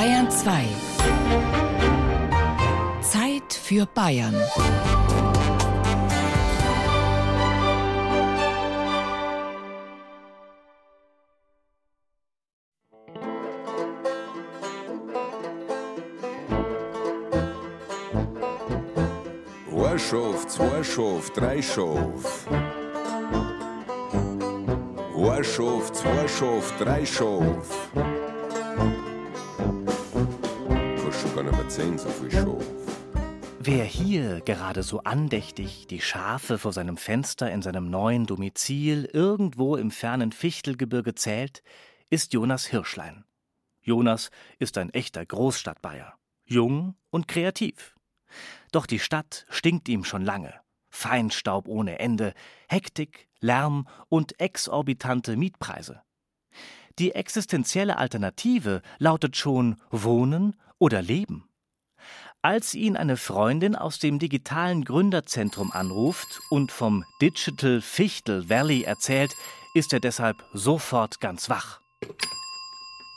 Bayern 2. Zeit für Bayern. Ein Schaf, zwei Schaf, drei Schaf. Ein Schaf, zwei. Wer hier gerade so andächtig die Schafe vor seinem Fenster in seinem neuen Domizil irgendwo im fernen Fichtelgebirge zählt, ist Jonas Hirschlein. Jonas ist ein echter Großstadtbayer, jung und kreativ. Doch die Stadt stinkt ihm schon lange. Feinstaub ohne Ende, Hektik, Lärm und exorbitante Mietpreise. Die existenzielle Alternative lautet schon Wohnen oder Leben. Als ihn eine Freundin aus dem digitalen Gründerzentrum anruft und vom Digital Fichtel Valley erzählt, ist er deshalb sofort ganz wach.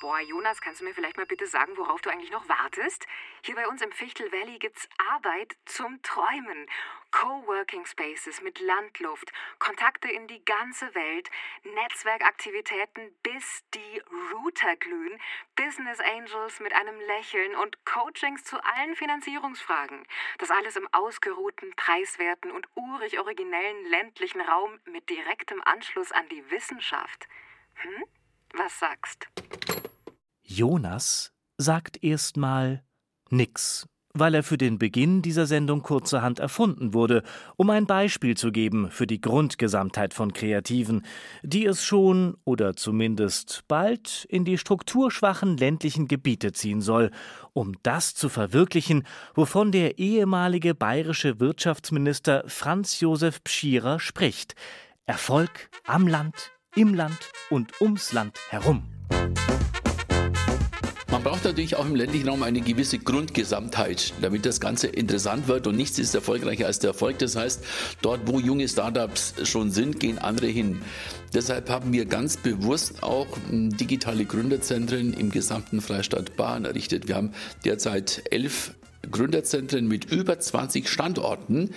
Boah, Jonas, kannst du mir vielleicht mal bitte sagen, worauf du eigentlich noch wartest? Hier bei uns im Fichtel Valley gibt's Arbeit zum Träumen. Coworking Spaces mit Landluft, Kontakte in die ganze Welt, Netzwerkaktivitäten bis die Router glühen, Business Angels mit einem Lächeln und Coachings zu allen Finanzierungsfragen. Das alles im ausgeruhten, preiswerten und urig originellen ländlichen Raum mit direktem Anschluss an die Wissenschaft. Hm? Was sagst? Jonas sagt erstmal nix, weil er für den Beginn dieser Sendung kurzerhand erfunden wurde, um ein Beispiel zu geben für die Grundgesamtheit von Kreativen, die es schon oder zumindest bald in die strukturschwachen ländlichen Gebiete ziehen soll, um das zu verwirklichen, wovon der ehemalige bayerische Wirtschaftsminister Franz Josef Pschierer spricht. Erfolg am Land, im Land und ums Land herum. Man braucht natürlich auch im ländlichen Raum eine gewisse Grundgesamtheit, damit das Ganze interessant wird und nichts ist erfolgreicher als der Erfolg. Das heißt, dort, wo junge Startups schon sind, gehen andere hin. Deshalb haben wir ganz bewusst auch digitale Gründerzentren im gesamten Freistaat Bayern errichtet. Wir haben derzeit elf Gründerzentren mit über 20 Standorten,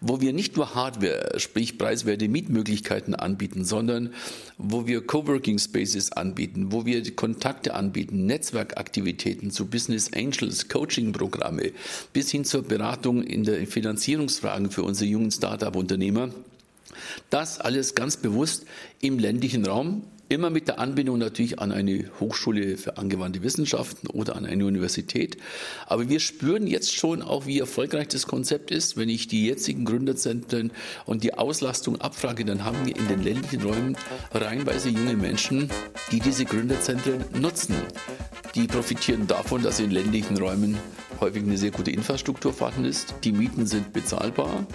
wo wir nicht nur Hardware, sprich preiswerte Mietmöglichkeiten anbieten, sondern wo wir Coworking Spaces anbieten, wo wir Kontakte anbieten, Netzwerkaktivitäten zu Business Angels, Coaching-Programme bis hin zur Beratung in der Finanzierungsfragen für unsere jungen Start-up-Unternehmer. Das alles ganz bewusst im ländlichen Raum Immer mit der Anbindung natürlich an eine Hochschule für angewandte Wissenschaften oder an eine Universität. Aber wir spüren jetzt schon auch, wie erfolgreich das Konzept ist. Wenn ich die jetzigen Gründerzentren und die Auslastung abfrage, dann haben wir in den ländlichen Räumen reihenweise junge Menschen, die diese Gründerzentren nutzen. Die profitieren davon, dass in ländlichen Räumen häufig eine sehr gute Infrastruktur vorhanden ist. Die Mieten sind bezahlbar.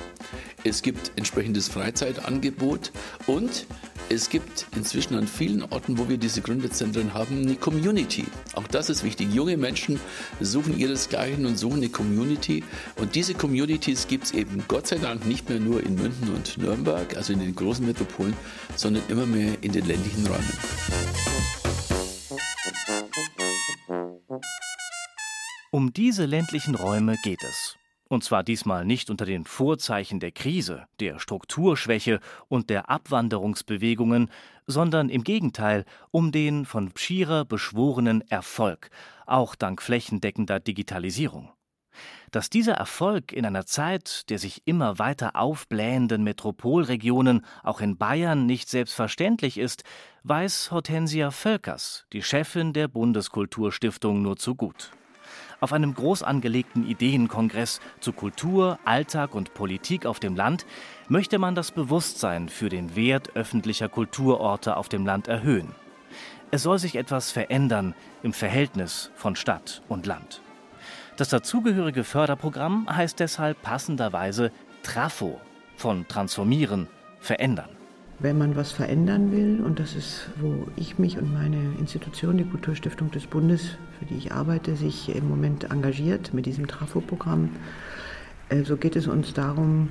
Es gibt entsprechendes Freizeitangebot und es gibt inzwischen an vielen Orten, wo wir diese Gründerzentren haben, eine Community. Auch das ist wichtig. Junge Menschen suchen ihresgleichen und suchen eine Community. Und diese Communities gibt es eben Gott sei Dank nicht mehr nur in München und Nürnberg, also in den großen Metropolen, sondern immer mehr in den ländlichen Räumen. Um diese ländlichen Räume geht es. Und zwar diesmal nicht unter den Vorzeichen der Krise, der Strukturschwäche und der Abwanderungsbewegungen, sondern im Gegenteil um den von Pschierer beschworenen Erfolg, auch dank flächendeckender Digitalisierung. Dass dieser Erfolg in einer Zeit der sich immer weiter aufblähenden Metropolregionen auch in Bayern nicht selbstverständlich ist, weiß Hortensia Völkers, die Chefin der Bundeskulturstiftung, nur zu gut. Auf einem groß angelegten Ideenkongress zu Kultur, Alltag und Politik auf dem Land möchte man das Bewusstsein für den Wert öffentlicher Kulturorte auf dem Land erhöhen. Es soll sich etwas verändern im Verhältnis von Stadt und Land. Das dazugehörige Förderprogramm heißt deshalb passenderweise Trafo von Transformieren, Verändern wenn man was verändern will, und das ist, wo ich mich und meine Institution, die Kulturstiftung des Bundes, für die ich arbeite, sich im Moment engagiert mit diesem Trafo-Programm, so geht es uns darum,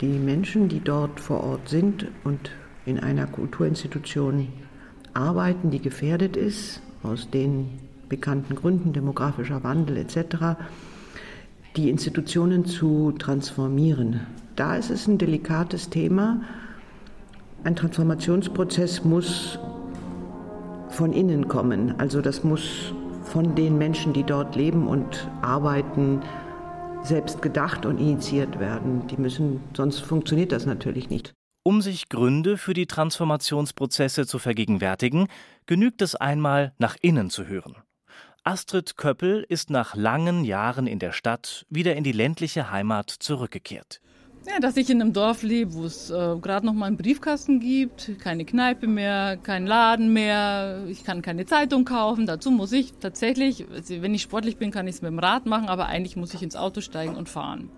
die Menschen, die dort vor Ort sind und in einer Kulturinstitution arbeiten, die gefährdet ist, aus den bekannten Gründen, demografischer Wandel etc., die Institutionen zu transformieren. Da ist es ein delikates Thema. Ein Transformationsprozess muss von innen kommen. Also das muss von den Menschen, die dort leben und arbeiten, selbst gedacht und initiiert werden. Die müssen, sonst funktioniert das natürlich nicht. Um sich Gründe für die Transformationsprozesse zu vergegenwärtigen, genügt es einmal, nach innen zu hören. Astrid Köppel ist nach langen Jahren in der Stadt wieder in die ländliche Heimat zurückgekehrt. Ja, dass ich in einem Dorf lebe, wo es äh, gerade noch mal einen Briefkasten gibt, keine Kneipe mehr, kein Laden mehr, ich kann keine Zeitung kaufen. Dazu muss ich tatsächlich, also wenn ich sportlich bin, kann ich es mit dem Rad machen, aber eigentlich muss ich ins Auto steigen und fahren.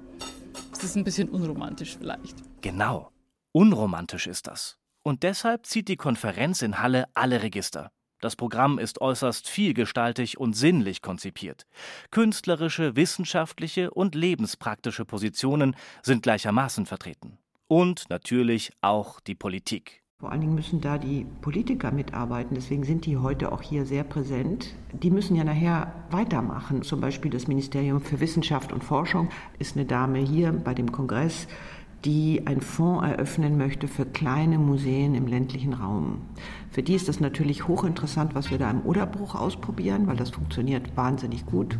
Das ist ein bisschen unromantisch vielleicht. Genau, unromantisch ist das. Und deshalb zieht die Konferenz in Halle alle Register. Das Programm ist äußerst vielgestaltig und sinnlich konzipiert. Künstlerische, wissenschaftliche und lebenspraktische Positionen sind gleichermaßen vertreten. Und natürlich auch die Politik. Vor allen Dingen müssen da die Politiker mitarbeiten, deswegen sind die heute auch hier sehr präsent. Die müssen ja nachher weitermachen. Zum Beispiel das Ministerium für Wissenschaft und Forschung ist eine Dame hier bei dem Kongress, die einen Fonds eröffnen möchte für kleine Museen im ländlichen Raum. Für die ist das natürlich hochinteressant, was wir da im Oderbruch ausprobieren, weil das funktioniert wahnsinnig gut.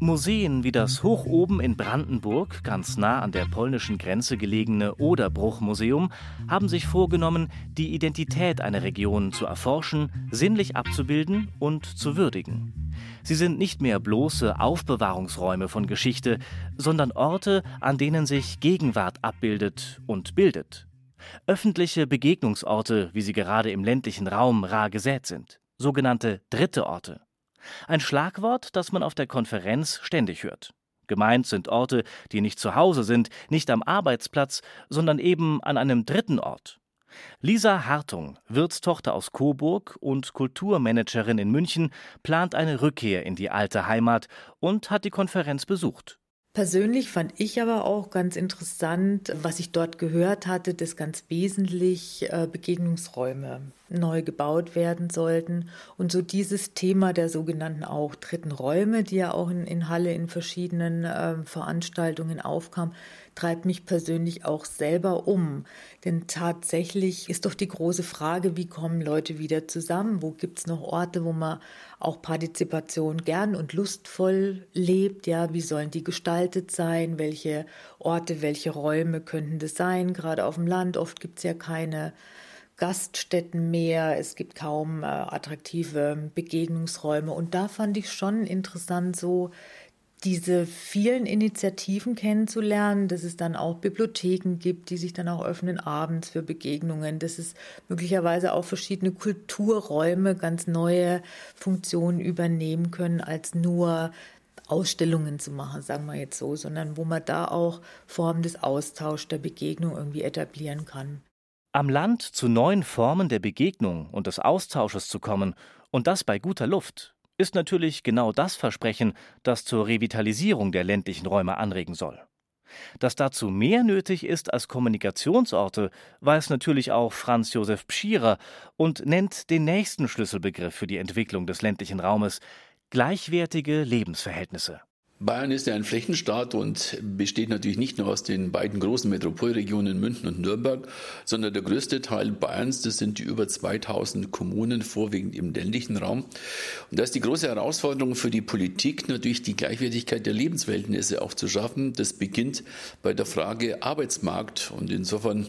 Museen wie das hoch oben in Brandenburg, ganz nah an der polnischen Grenze gelegene Oderbruch-Museum, haben sich vorgenommen, die Identität einer Region zu erforschen, sinnlich abzubilden und zu würdigen. Sie sind nicht mehr bloße Aufbewahrungsräume von Geschichte, sondern Orte, an denen sich Gegenwart abbildet und bildet. Öffentliche Begegnungsorte, wie sie gerade im ländlichen Raum rar gesät sind, sogenannte dritte Orte. Ein Schlagwort, das man auf der Konferenz ständig hört. Gemeint sind Orte, die nicht zu Hause sind, nicht am Arbeitsplatz, sondern eben an einem dritten Ort. Lisa Hartung, Wirtstochter aus Coburg und Kulturmanagerin in München, plant eine Rückkehr in die alte Heimat und hat die Konferenz besucht. Persönlich fand ich aber auch ganz interessant, was ich dort gehört hatte, dass ganz wesentlich äh, Begegnungsräume neu gebaut werden sollten. Und so dieses Thema der sogenannten auch dritten Räume, die ja auch in, in Halle in verschiedenen äh, Veranstaltungen aufkam, treibt mich persönlich auch selber um. Denn tatsächlich ist doch die große Frage, wie kommen Leute wieder zusammen? Wo gibt es noch Orte, wo man auch Partizipation gern und lustvoll lebt? Ja, wie sollen die gestaltet sein? Welche Orte, welche Räume könnten das sein? Gerade auf dem Land oft gibt es ja keine Gaststätten mehr, es gibt kaum äh, attraktive Begegnungsräume. Und da fand ich schon interessant, so diese vielen Initiativen kennenzulernen, dass es dann auch Bibliotheken gibt, die sich dann auch öffnen abends für Begegnungen, dass es möglicherweise auch verschiedene Kulturräume ganz neue Funktionen übernehmen können, als nur Ausstellungen zu machen, sagen wir jetzt so, sondern wo man da auch Formen des Austauschs, der Begegnung irgendwie etablieren kann. Am Land zu neuen Formen der Begegnung und des Austausches zu kommen, und das bei guter Luft, ist natürlich genau das Versprechen, das zur Revitalisierung der ländlichen Räume anregen soll. Dass dazu mehr nötig ist als Kommunikationsorte, weiß natürlich auch Franz Josef Pschierer und nennt den nächsten Schlüsselbegriff für die Entwicklung des ländlichen Raumes gleichwertige Lebensverhältnisse. Bayern ist ja ein Flächenstaat und besteht natürlich nicht nur aus den beiden großen Metropolregionen München und Nürnberg, sondern der größte Teil Bayerns, das sind die über 2000 Kommunen, vorwiegend im ländlichen Raum. Und da ist die große Herausforderung für die Politik natürlich die Gleichwertigkeit der Lebensverhältnisse auch zu schaffen. Das beginnt bei der Frage Arbeitsmarkt und insofern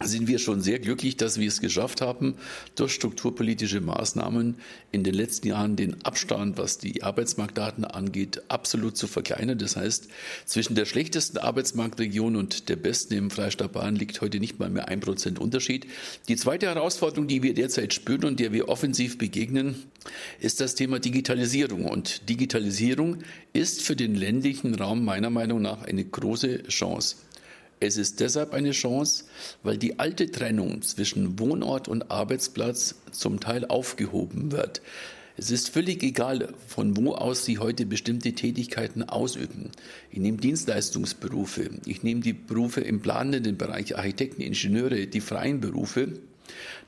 sind wir schon sehr glücklich, dass wir es geschafft haben, durch strukturpolitische Maßnahmen in den letzten Jahren den Abstand, was die Arbeitsmarktdaten angeht, absolut zu verkleinern. Das heißt, zwischen der schlechtesten Arbeitsmarktregion und der besten im Freistaat Bayern liegt heute nicht mal mehr ein Prozent Unterschied. Die zweite Herausforderung, die wir derzeit spüren und der wir offensiv begegnen, ist das Thema Digitalisierung. Und Digitalisierung ist für den ländlichen Raum meiner Meinung nach eine große Chance. Es ist deshalb eine Chance, weil die alte Trennung zwischen Wohnort und Arbeitsplatz zum Teil aufgehoben wird. Es ist völlig egal, von wo aus Sie heute bestimmte Tätigkeiten ausüben. Ich nehme Dienstleistungsberufe, ich nehme die Berufe im planenden Bereich, Architekten, Ingenieure, die freien Berufe.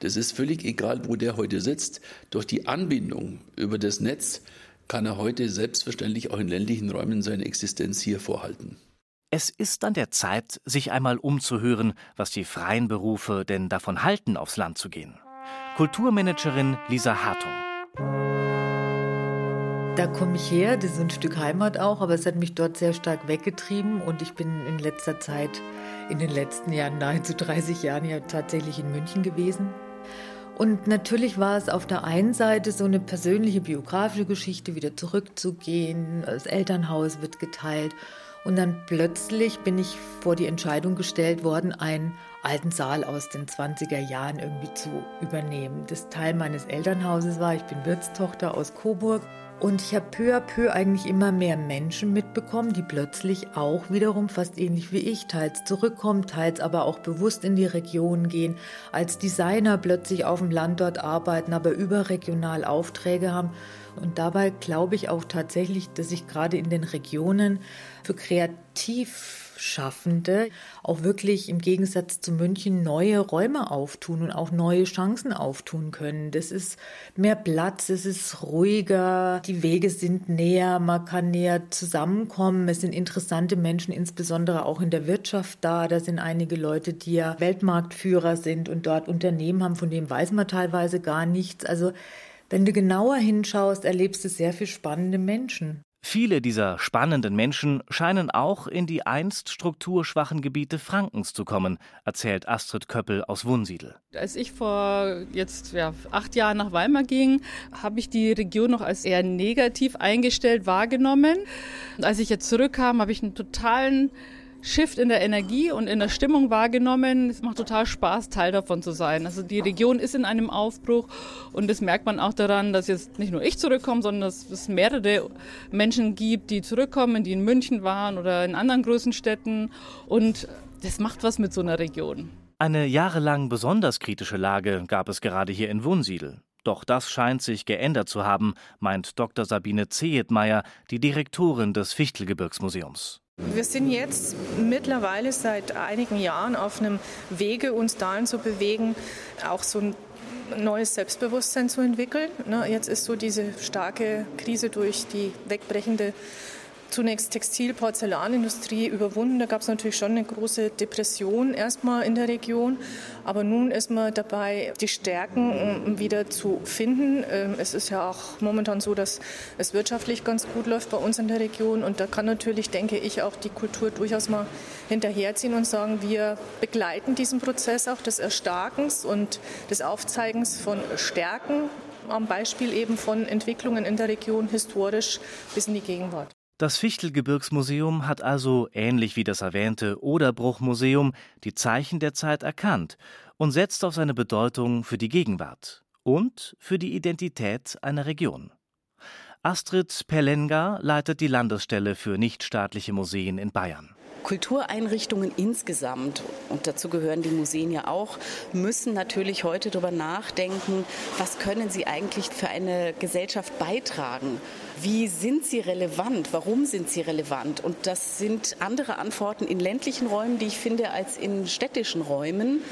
Das ist völlig egal, wo der heute sitzt. Durch die Anbindung über das Netz kann er heute selbstverständlich auch in ländlichen Räumen seine Existenz hier vorhalten. Es ist an der Zeit, sich einmal umzuhören, was die freien Berufe denn davon halten, aufs Land zu gehen. Kulturmanagerin Lisa Hartung. Da komme ich her, das ist ein Stück Heimat auch, aber es hat mich dort sehr stark weggetrieben und ich bin in letzter Zeit, in den letzten Jahren, nahezu 30 Jahren ja tatsächlich in München gewesen. Und natürlich war es auf der einen Seite so eine persönliche biografische Geschichte, wieder zurückzugehen, das Elternhaus wird geteilt und dann plötzlich bin ich vor die Entscheidung gestellt worden, einen alten Saal aus den 20er Jahren irgendwie zu übernehmen. Das Teil meines Elternhauses war, ich bin Wirtstochter aus Coburg und ich habe peu à peu eigentlich immer mehr Menschen mitbekommen, die plötzlich auch wiederum fast ähnlich wie ich, teils zurückkommen, teils aber auch bewusst in die Region gehen, als Designer plötzlich auf dem Land dort arbeiten, aber überregional Aufträge haben. Und dabei glaube ich auch tatsächlich, dass ich gerade in den Regionen für kreativ Schaffende auch wirklich im Gegensatz zu München neue Räume auftun und auch neue Chancen auftun können. Das ist mehr Platz, es ist ruhiger, die Wege sind näher, man kann näher zusammenkommen. Es sind interessante Menschen, insbesondere auch in der Wirtschaft da. Da sind einige Leute, die ja Weltmarktführer sind und dort Unternehmen haben, von denen weiß man teilweise gar nichts. Also wenn du genauer hinschaust, erlebst du sehr viel spannende Menschen. Viele dieser spannenden Menschen scheinen auch in die einst strukturschwachen Gebiete Frankens zu kommen, erzählt Astrid Köppel aus Wunsiedel. Als ich vor jetzt ja, acht Jahren nach Weimar ging, habe ich die Region noch als eher negativ eingestellt wahrgenommen. Und als ich jetzt zurückkam, habe ich einen totalen Shift in der Energie und in der Stimmung wahrgenommen. Es macht total Spaß, Teil davon zu sein. Also die Region ist in einem Aufbruch und das merkt man auch daran, dass jetzt nicht nur ich zurückkomme, sondern dass es mehrere Menschen gibt, die zurückkommen, die in München waren oder in anderen größeren Städten und das macht was mit so einer Region. Eine jahrelang besonders kritische Lage gab es gerade hier in Wunsiedel. Doch das scheint sich geändert zu haben, meint Dr. Sabine Zehetmeier, die Direktorin des Fichtelgebirgsmuseums. Wir sind jetzt mittlerweile seit einigen Jahren auf einem Wege, uns dahin zu bewegen, auch so ein neues Selbstbewusstsein zu entwickeln. Ne, jetzt ist so diese starke Krise durch die wegbrechende zunächst Textil-, Porzellanindustrie überwunden. Da gab es natürlich schon eine große Depression erstmal in der Region. Aber nun ist man dabei, die Stärken wieder zu finden. Ähm, es ist ja auch momentan so, dass es wirtschaftlich ganz gut läuft bei uns in der Region. Und da kann natürlich, denke ich, auch die Kultur durchaus mal hinterherziehen und sagen, wir begleiten diesen Prozess auch des Erstarkens und des Aufzeigens von Stärken am Beispiel eben von Entwicklungen in der Region historisch bis in die Gegenwart. Das Fichtelgebirgsmuseum hat also, ähnlich wie das erwähnte Oderbruchmuseum, die Zeichen der Zeit erkannt und setzt auf seine Bedeutung für die Gegenwart und für die Identität einer Region. Astrid Pelenga leitet die Landesstelle für nichtstaatliche Museen in Bayern. Kultureinrichtungen insgesamt, und dazu gehören die Museen ja auch, müssen natürlich heute darüber nachdenken, was können sie eigentlich für eine Gesellschaft beitragen? Wie sind sie relevant? Warum sind sie relevant? Und das sind andere Antworten in ländlichen Räumen, die ich finde, als in städtischen Räumen.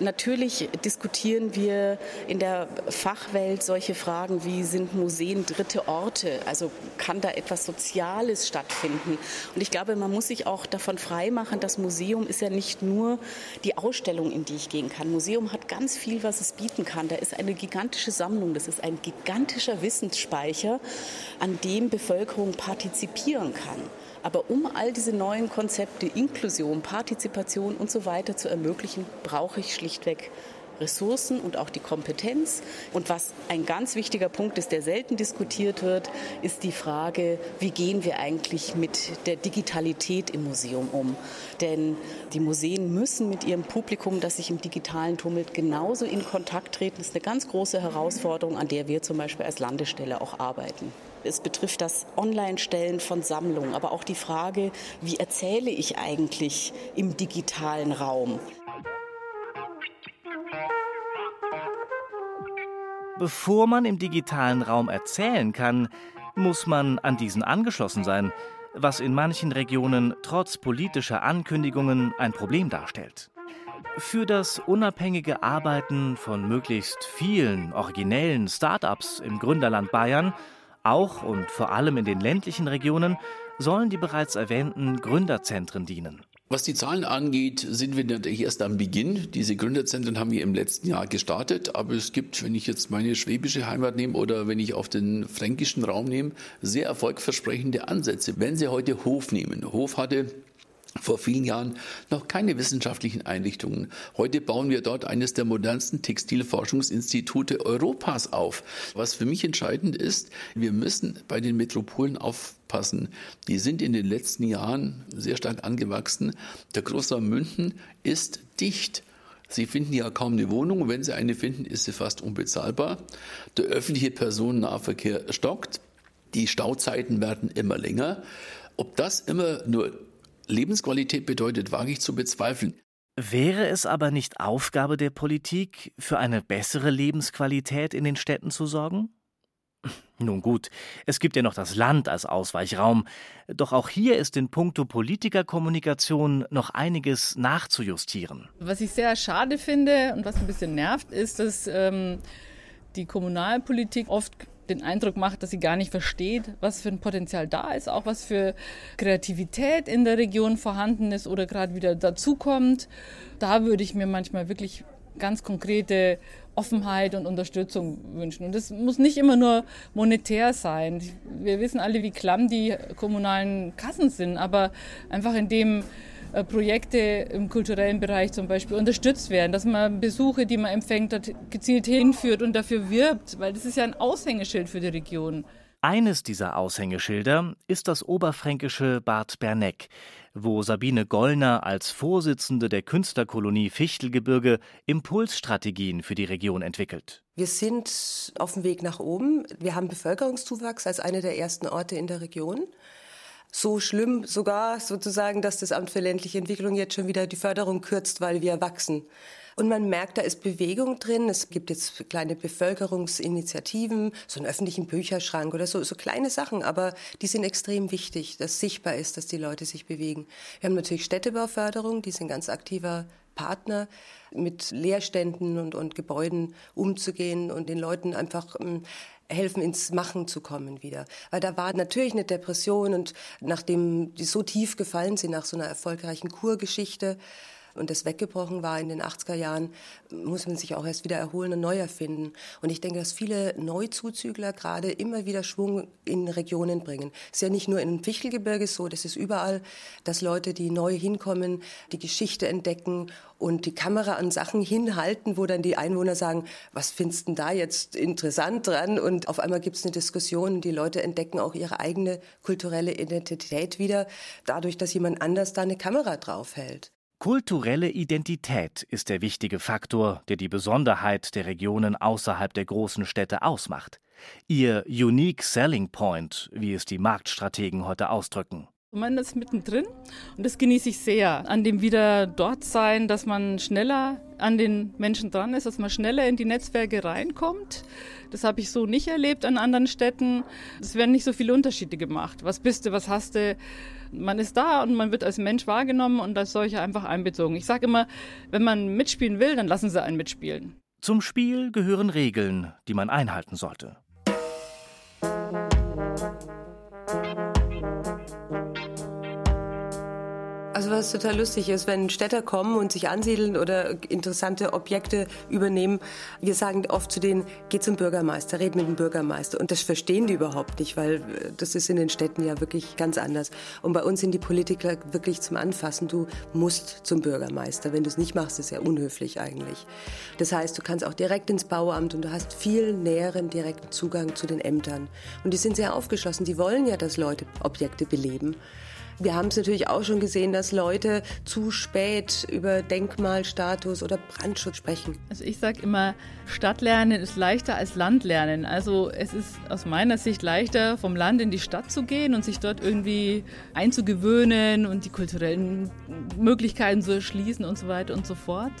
Natürlich diskutieren wir in der Fachwelt solche Fragen wie sind Museen dritte Orte? Also kann da etwas Soziales stattfinden? Und ich glaube, man muss sich auch davon freimachen, das Museum ist ja nicht nur die Ausstellung, in die ich gehen kann. Museum hat ganz viel, was es bieten kann. Da ist eine gigantische Sammlung, das ist ein gigantischer Wissensspeicher, an dem Bevölkerung partizipieren kann. Aber um all diese neuen Konzepte, Inklusion, Partizipation und so weiter zu ermöglichen, brauche ich schlichtweg Ressourcen und auch die Kompetenz. Und was ein ganz wichtiger Punkt ist, der selten diskutiert wird, ist die Frage, wie gehen wir eigentlich mit der Digitalität im Museum um? Denn die Museen müssen mit ihrem Publikum, das sich im Digitalen tummelt, genauso in Kontakt treten. Das ist eine ganz große Herausforderung, an der wir zum Beispiel als Landesstelle auch arbeiten. Es betrifft das Online-Stellen von Sammlungen, aber auch die Frage, wie erzähle ich eigentlich im digitalen Raum? Bevor man im digitalen Raum erzählen kann, muss man an diesen angeschlossen sein, was in manchen Regionen trotz politischer Ankündigungen ein Problem darstellt. Für das unabhängige Arbeiten von möglichst vielen originellen Start-ups im Gründerland Bayern Auch und vor allem in den ländlichen Regionen sollen die bereits erwähnten Gründerzentren dienen. Was die Zahlen angeht, sind wir natürlich erst am Beginn. Diese Gründerzentren haben wir im letzten Jahr gestartet, aber es gibt, wenn ich jetzt meine schwäbische Heimat nehme oder wenn ich auf den fränkischen Raum nehme, sehr erfolgversprechende Ansätze. Wenn Sie heute Hof nehmen, Hof hatte vor vielen Jahren noch keine wissenschaftlichen Einrichtungen. Heute bauen wir dort eines der modernsten Textilforschungsinstitute Europas auf. Was für mich entscheidend ist, wir müssen bei den Metropolen aufpassen. Die sind in den letzten Jahren sehr stark angewachsen. Der Großraum München ist dicht. Sie finden ja kaum eine Wohnung. Wenn Sie eine finden, ist sie fast unbezahlbar. Der öffentliche Personennahverkehr stockt. Die Stauzeiten werden immer länger. Ob das immer nur Lebensqualität bedeutet, wage ich zu bezweifeln. Wäre es aber nicht Aufgabe der Politik, für eine bessere Lebensqualität in den Städten zu sorgen? Nun gut, es gibt ja noch das Land als Ausweichraum, doch auch hier ist in puncto Politikerkommunikation noch einiges nachzujustieren. Was ich sehr schade finde und was ein bisschen nervt, ist, dass ähm, die Kommunalpolitik oft den Eindruck macht, dass sie gar nicht versteht, was für ein Potenzial da ist, auch was für Kreativität in der Region vorhanden ist oder gerade wieder dazukommt. Da würde ich mir manchmal wirklich ganz konkrete Offenheit und Unterstützung wünschen. Und das muss nicht immer nur monetär sein. Wir wissen alle, wie klamm die kommunalen Kassen sind, aber einfach indem äh, Projekte im kulturellen Bereich zum Beispiel unterstützt werden, dass man Besuche, die man empfängt, gezielt hinführt und dafür wirbt, weil das ist ja ein Aushängeschild für die Region. Eines dieser Aushängeschilder ist das oberfränkische Bad Berneck, wo Sabine Gollner als Vorsitzende der Künstlerkolonie Fichtelgebirge Impulsstrategien für die Region entwickelt. Wir sind auf dem Weg nach oben. Wir haben Bevölkerungszuwachs als eine der ersten Orte in der Region so schlimm sogar sozusagen, dass das Amt für ländliche Entwicklung jetzt schon wieder die Förderung kürzt, weil wir wachsen. Und man merkt, da ist Bewegung drin. Es gibt jetzt kleine Bevölkerungsinitiativen, so einen öffentlichen Bücherschrank oder so, so kleine Sachen, aber die sind extrem wichtig, dass sichtbar ist, dass die Leute sich bewegen. Wir haben natürlich Städtebauförderung, die sind ganz aktiver Partner, mit Leerständen und, und Gebäuden umzugehen und den Leuten einfach ähm, helfen, ins Machen zu kommen wieder. Weil da war natürlich eine Depression und nachdem die so tief gefallen sind nach so einer erfolgreichen Kurgeschichte, und das weggebrochen war in den 80er Jahren, muss man sich auch erst wieder erholen und neu erfinden. Und ich denke, dass viele Neuzuzügler gerade immer wieder Schwung in Regionen bringen. Es ist ja nicht nur im Fichtelgebirge so, das ist überall, dass Leute, die neu hinkommen, die Geschichte entdecken und die Kamera an Sachen hinhalten, wo dann die Einwohner sagen, was findest du da jetzt interessant dran? Und auf einmal gibt es eine Diskussion. Die Leute entdecken auch ihre eigene kulturelle Identität wieder, dadurch, dass jemand anders da eine Kamera draufhält. Kulturelle Identität ist der wichtige Faktor, der die Besonderheit der Regionen außerhalb der großen Städte ausmacht. Ihr Unique Selling Point, wie es die Marktstrategen heute ausdrücken. Man ist mittendrin und das genieße ich sehr. An dem wieder dort sein, dass man schneller an den Menschen dran ist, dass man schneller in die Netzwerke reinkommt. Das habe ich so nicht erlebt an anderen Städten. Es werden nicht so viele Unterschiede gemacht. Was bist du, was hast du? Man ist da und man wird als Mensch wahrgenommen und als solcher einfach einbezogen. Ich sage immer, wenn man mitspielen will, dann lassen Sie einen mitspielen. Zum Spiel gehören Regeln, die man einhalten sollte. Also was total lustig ist, wenn Städter kommen und sich ansiedeln oder interessante Objekte übernehmen, wir sagen oft zu denen, geh zum Bürgermeister, red mit dem Bürgermeister. Und das verstehen die überhaupt nicht, weil äh, das ist in den Städten ja wirklich ganz anders. Und bei uns sind die Politiker wirklich zum Anfassen. Du musst zum Bürgermeister. Wenn du es nicht machst, ist ja unhöflich eigentlich. Das heißt, du kannst auch direkt ins Bauamt und du hast viel näheren direkten Zugang zu den Ämtern. Und die sind sehr aufgeschlossen. Die wollen ja, dass Leute Objekte beleben. Wir haben es natürlich auch schon gesehen, dass Leute zu spät über Denkmalstatus oder Brandschutz sprechen. Also ich sage immer, Stadtlernen ist leichter als Landlernen. Also es ist aus meiner Sicht leichter, vom Land in die Stadt zu gehen und sich dort irgendwie einzugewöhnen und die kulturellen Möglichkeiten zu erschließen und so weiter und so fort.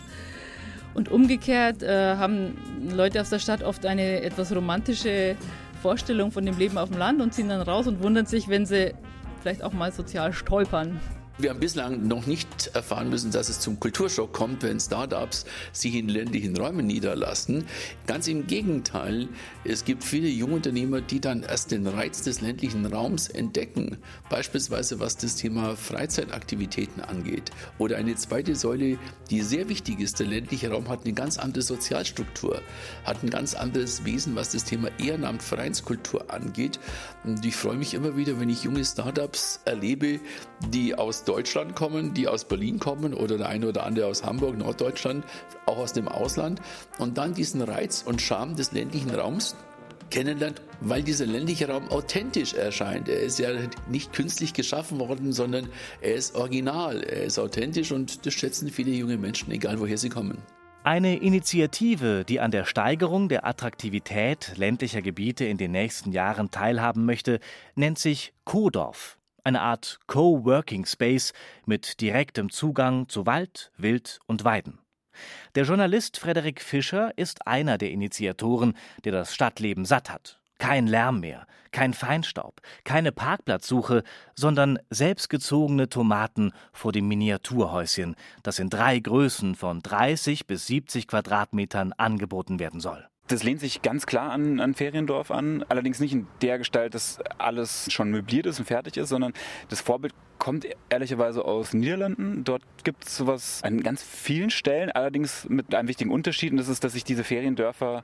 Und umgekehrt äh, haben Leute aus der Stadt oft eine etwas romantische Vorstellung von dem Leben auf dem Land und ziehen dann raus und wundern sich, wenn sie vielleicht auch mal sozial stolpern. Wir haben bislang noch nicht erfahren müssen, dass es zum Kulturschock kommt, wenn Startups sich in ländlichen Räumen niederlassen. Ganz im Gegenteil, es gibt viele Jungunternehmer, die dann erst den Reiz des ländlichen Raums entdecken. Beispielsweise was das Thema Freizeitaktivitäten angeht. Oder eine zweite Säule, die sehr wichtig ist. Der ländliche Raum hat eine ganz andere Sozialstruktur, hat ein ganz anderes Wesen, was das Thema Ehrenamt, Vereinskultur angeht. Und ich freue mich immer wieder, wenn ich junge Startups erlebe, die aus Deutschland kommen, die aus Berlin kommen oder der eine oder andere aus Hamburg, Norddeutschland, auch aus dem Ausland und dann diesen Reiz und Charme des ländlichen Raums kennenlernt, weil dieser ländliche Raum authentisch erscheint. Er ist ja nicht künstlich geschaffen worden, sondern er ist original, er ist authentisch und das schätzen viele junge Menschen, egal woher sie kommen. Eine Initiative, die an der Steigerung der Attraktivität ländlicher Gebiete in den nächsten Jahren teilhaben möchte, nennt sich Kodorf eine Art Co-Working Space mit direktem Zugang zu Wald, Wild und Weiden. Der Journalist Frederik Fischer ist einer der Initiatoren, der das Stadtleben satt hat. Kein Lärm mehr, kein Feinstaub, keine Parkplatzsuche, sondern selbstgezogene Tomaten vor dem Miniaturhäuschen, das in drei Größen von 30 bis 70 Quadratmetern angeboten werden soll. Das lehnt sich ganz klar an, an Feriendorf an, allerdings nicht in der Gestalt, dass alles schon möbliert ist und fertig ist, sondern das Vorbild kommt ehrlicherweise aus den Niederlanden. Dort gibt es sowas an ganz vielen Stellen, allerdings mit einem wichtigen Unterschied, und das ist, dass sich diese Feriendörfer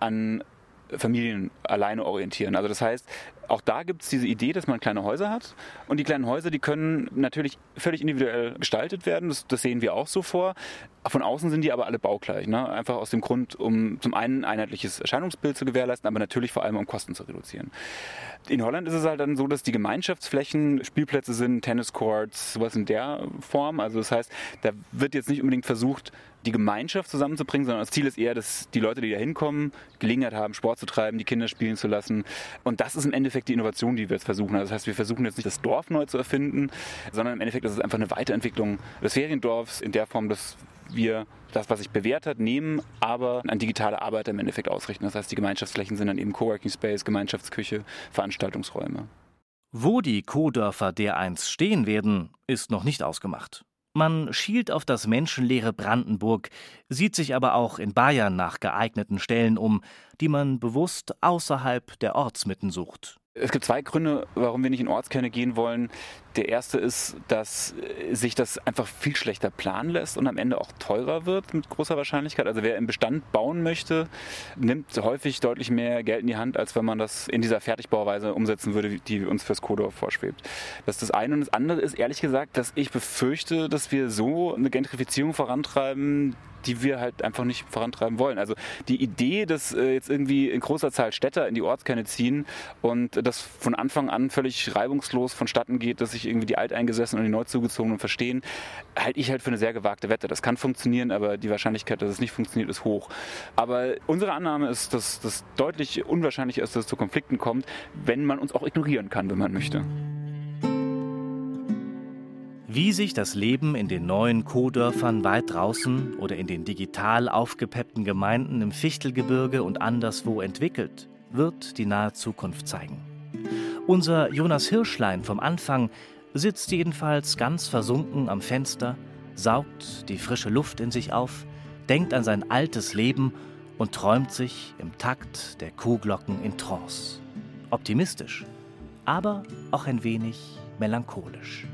an Familien alleine orientieren. Also das heißt, auch da gibt es diese Idee, dass man kleine Häuser hat. Und die kleinen Häuser, die können natürlich völlig individuell gestaltet werden. Das, das sehen wir auch so vor. Von außen sind die aber alle baugleich. Ne? Einfach aus dem Grund, um zum einen ein einheitliches Erscheinungsbild zu gewährleisten, aber natürlich vor allem um Kosten zu reduzieren. In Holland ist es halt dann so, dass die Gemeinschaftsflächen Spielplätze sind, Tenniscourts, sowas in der Form. Also das heißt, da wird jetzt nicht unbedingt versucht, die Gemeinschaft zusammenzubringen, sondern das Ziel ist eher, dass die Leute, die da hinkommen, Gelegenheit haben, Sport zu treiben, die Kinder spielen zu lassen. Und das ist im Endeffekt die Innovation, die wir jetzt versuchen. Also das heißt, wir versuchen jetzt nicht das Dorf neu zu erfinden, sondern im Endeffekt ist es einfach eine Weiterentwicklung des Feriendorfs in der Form, dass wir das, was sich bewährt hat, nehmen, aber an digitale Arbeit im Endeffekt ausrichten. Das heißt, die Gemeinschaftsflächen sind dann eben Coworking Space, Gemeinschaftsküche, Veranstaltungsräume. Wo die Co-Dörfer dereinst stehen werden, ist noch nicht ausgemacht. Man schielt auf das menschenleere Brandenburg, sieht sich aber auch in Bayern nach geeigneten Stellen um, die man bewusst außerhalb der Ortsmitten sucht. Es gibt zwei Gründe, warum wir nicht in Ortskerne gehen wollen. Der erste ist, dass sich das einfach viel schlechter planen lässt und am Ende auch teurer wird mit großer Wahrscheinlichkeit. Also wer im Bestand bauen möchte, nimmt häufig deutlich mehr Geld in die Hand, als wenn man das in dieser Fertigbauweise umsetzen würde, die uns fürs Kodorf vorschwebt. Das ist das eine. Und das andere ist ehrlich gesagt, dass ich befürchte, dass wir so eine Gentrifizierung vorantreiben, die wir halt einfach nicht vorantreiben wollen. Also die Idee, dass äh, jetzt irgendwie in großer Zahl Städter in die Ortskerne ziehen und das von Anfang an völlig reibungslos vonstatten geht, dass sich irgendwie die Alteingesessenen und die Neuzugezogenen verstehen, halte ich halt für eine sehr gewagte Wette. Das kann funktionieren, aber die Wahrscheinlichkeit, dass es nicht funktioniert, ist hoch. Aber unsere Annahme ist, dass das deutlich unwahrscheinlicher ist, dass es zu Konflikten kommt, wenn man uns auch ignorieren kann, wenn man möchte. Wie sich das Leben in den neuen Co-Dörfern weit draußen oder in den digital aufgepeppten Gemeinden im Fichtelgebirge und anderswo entwickelt, wird die nahe Zukunft zeigen. Unser Jonas Hirschlein vom Anfang sitzt jedenfalls ganz versunken am Fenster, saugt die frische Luft in sich auf, denkt an sein altes Leben und träumt sich im Takt der Kuhglocken in Trance. Optimistisch, aber auch ein wenig melancholisch.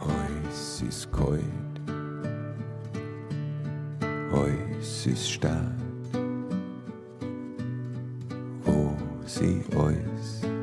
Heus ist kalt, Heus ist stark, wo sie alles